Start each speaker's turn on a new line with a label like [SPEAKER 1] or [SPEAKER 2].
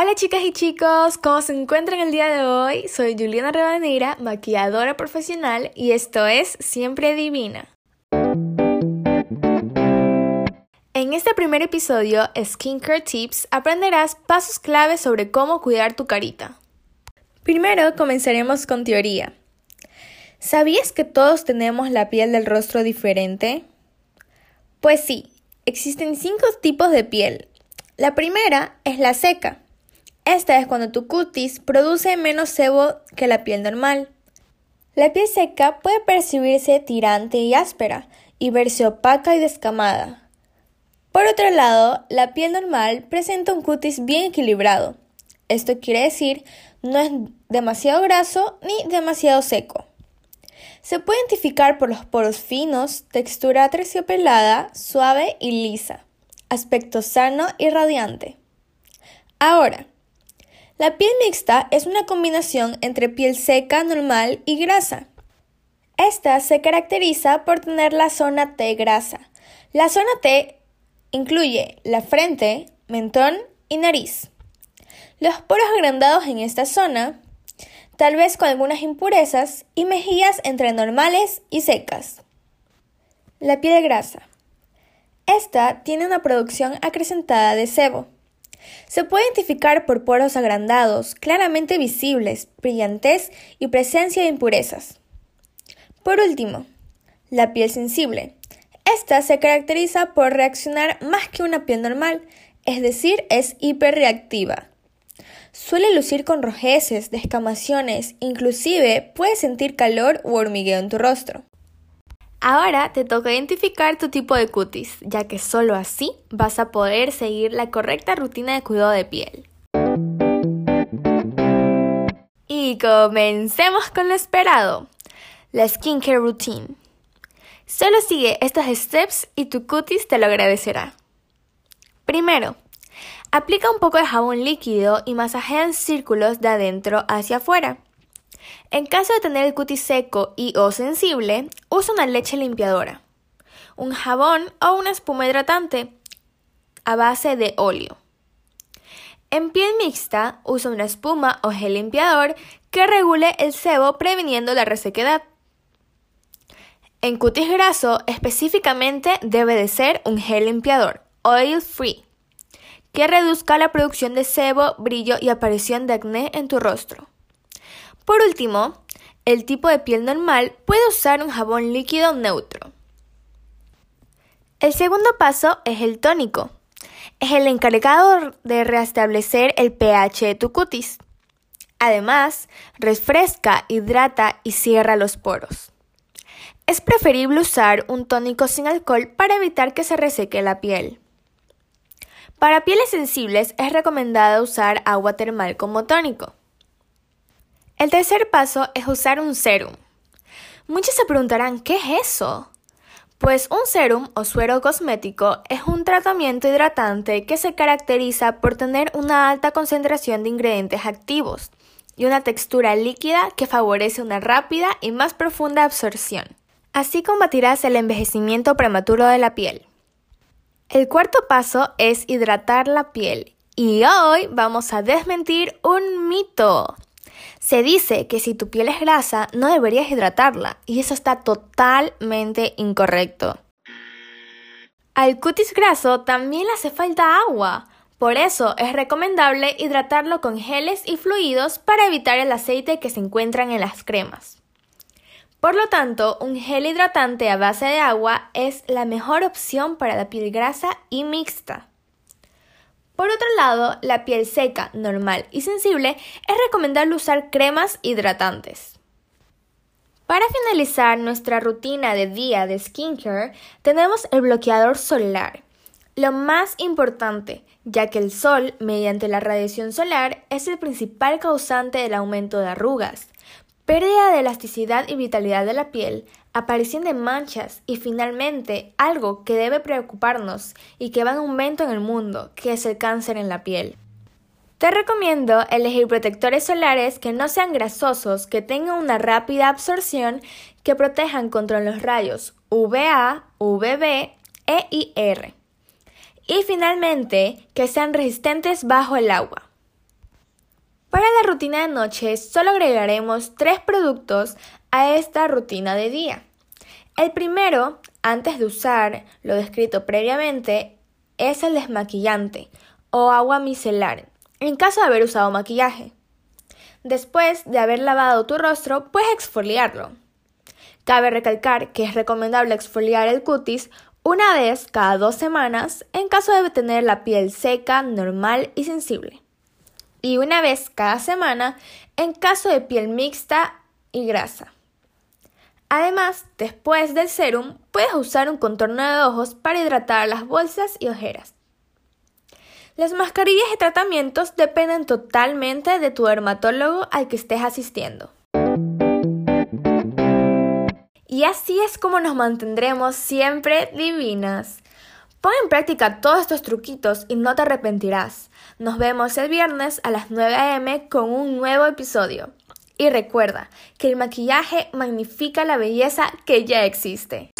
[SPEAKER 1] Hola chicas y chicos, ¿cómo se encuentran el día de hoy? Soy Juliana Rebaneira, maquilladora profesional y esto es Siempre Divina. En este primer episodio, Skincare Tips, aprenderás pasos claves sobre cómo cuidar tu carita. Primero comenzaremos con teoría. ¿Sabías que todos tenemos la piel del rostro diferente? Pues sí, existen cinco tipos de piel. La primera es la seca esta es cuando tu cutis produce menos sebo que la piel normal. La piel seca puede percibirse tirante y áspera y verse opaca y descamada. Por otro lado, la piel normal presenta un cutis bien equilibrado. Esto quiere decir no es demasiado graso ni demasiado seco. Se puede identificar por los poros finos, textura terciopelada, suave y lisa, aspecto sano y radiante. Ahora, la piel mixta es una combinación entre piel seca, normal y grasa. Esta se caracteriza por tener la zona T grasa. La zona T incluye la frente, mentón y nariz. Los poros agrandados en esta zona, tal vez con algunas impurezas, y mejillas entre normales y secas. La piel grasa. Esta tiene una producción acrecentada de sebo. Se puede identificar por poros agrandados, claramente visibles, brillantez y presencia de impurezas. Por último, la piel sensible. Esta se caracteriza por reaccionar más que una piel normal, es decir, es hiperreactiva. Suele lucir con rojeces, descamaciones, inclusive puede sentir calor u hormigueo en tu rostro. Ahora te toca identificar tu tipo de cutis, ya que solo así vas a poder seguir la correcta rutina de cuidado de piel. Y comencemos con lo esperado, la skincare routine. Solo sigue estos steps y tu cutis te lo agradecerá. Primero, aplica un poco de jabón líquido y masajea en círculos de adentro hacia afuera. En caso de tener el cutis seco y o sensible, usa una leche limpiadora, un jabón o una espuma hidratante a base de óleo. En piel mixta, usa una espuma o gel limpiador que regule el sebo previniendo la resequedad. En cutis graso, específicamente debe de ser un gel limpiador, oil free, que reduzca la producción de sebo, brillo y aparición de acné en tu rostro. Por último, el tipo de piel normal puede usar un jabón líquido neutro. El segundo paso es el tónico. Es el encargado de restablecer el pH de tu cutis. Además, refresca, hidrata y cierra los poros. Es preferible usar un tónico sin alcohol para evitar que se reseque la piel. Para pieles sensibles es recomendado usar agua termal como tónico. El tercer paso es usar un serum. Muchos se preguntarán, ¿qué es eso? Pues un serum o suero cosmético es un tratamiento hidratante que se caracteriza por tener una alta concentración de ingredientes activos y una textura líquida que favorece una rápida y más profunda absorción. Así combatirás el envejecimiento prematuro de la piel. El cuarto paso es hidratar la piel y hoy vamos a desmentir un mito. Se dice que si tu piel es grasa no deberías hidratarla y eso está totalmente incorrecto. Al cutis graso también le hace falta agua. Por eso es recomendable hidratarlo con geles y fluidos para evitar el aceite que se encuentran en las cremas. Por lo tanto, un gel hidratante a base de agua es la mejor opción para la piel grasa y mixta. Por otro lado, la piel seca, normal y sensible es recomendable usar cremas hidratantes. Para finalizar nuestra rutina de día de skincare, tenemos el bloqueador solar. Lo más importante, ya que el sol, mediante la radiación solar, es el principal causante del aumento de arrugas, pérdida de elasticidad y vitalidad de la piel, aparición de manchas y finalmente algo que debe preocuparnos y que va en aumento en el mundo, que es el cáncer en la piel. Te recomiendo elegir protectores solares que no sean grasosos, que tengan una rápida absorción, que protejan contra los rayos UVA, UVB E y R. Y finalmente, que sean resistentes bajo el agua. Para la rutina de noche solo agregaremos tres productos a esta rutina de día. El primero, antes de usar lo descrito previamente, es el desmaquillante o agua micelar, en caso de haber usado maquillaje. Después de haber lavado tu rostro, puedes exfoliarlo. Cabe recalcar que es recomendable exfoliar el cutis una vez cada dos semanas en caso de tener la piel seca, normal y sensible. Y una vez cada semana en caso de piel mixta y grasa. Además, después del serum, puedes usar un contorno de ojos para hidratar las bolsas y ojeras. Las mascarillas y tratamientos dependen totalmente de tu dermatólogo al que estés asistiendo. Y así es como nos mantendremos siempre divinas. Pon en práctica todos estos truquitos y no te arrepentirás. Nos vemos el viernes a las 9 am con un nuevo episodio. Y recuerda que el maquillaje magnifica la belleza que ya existe.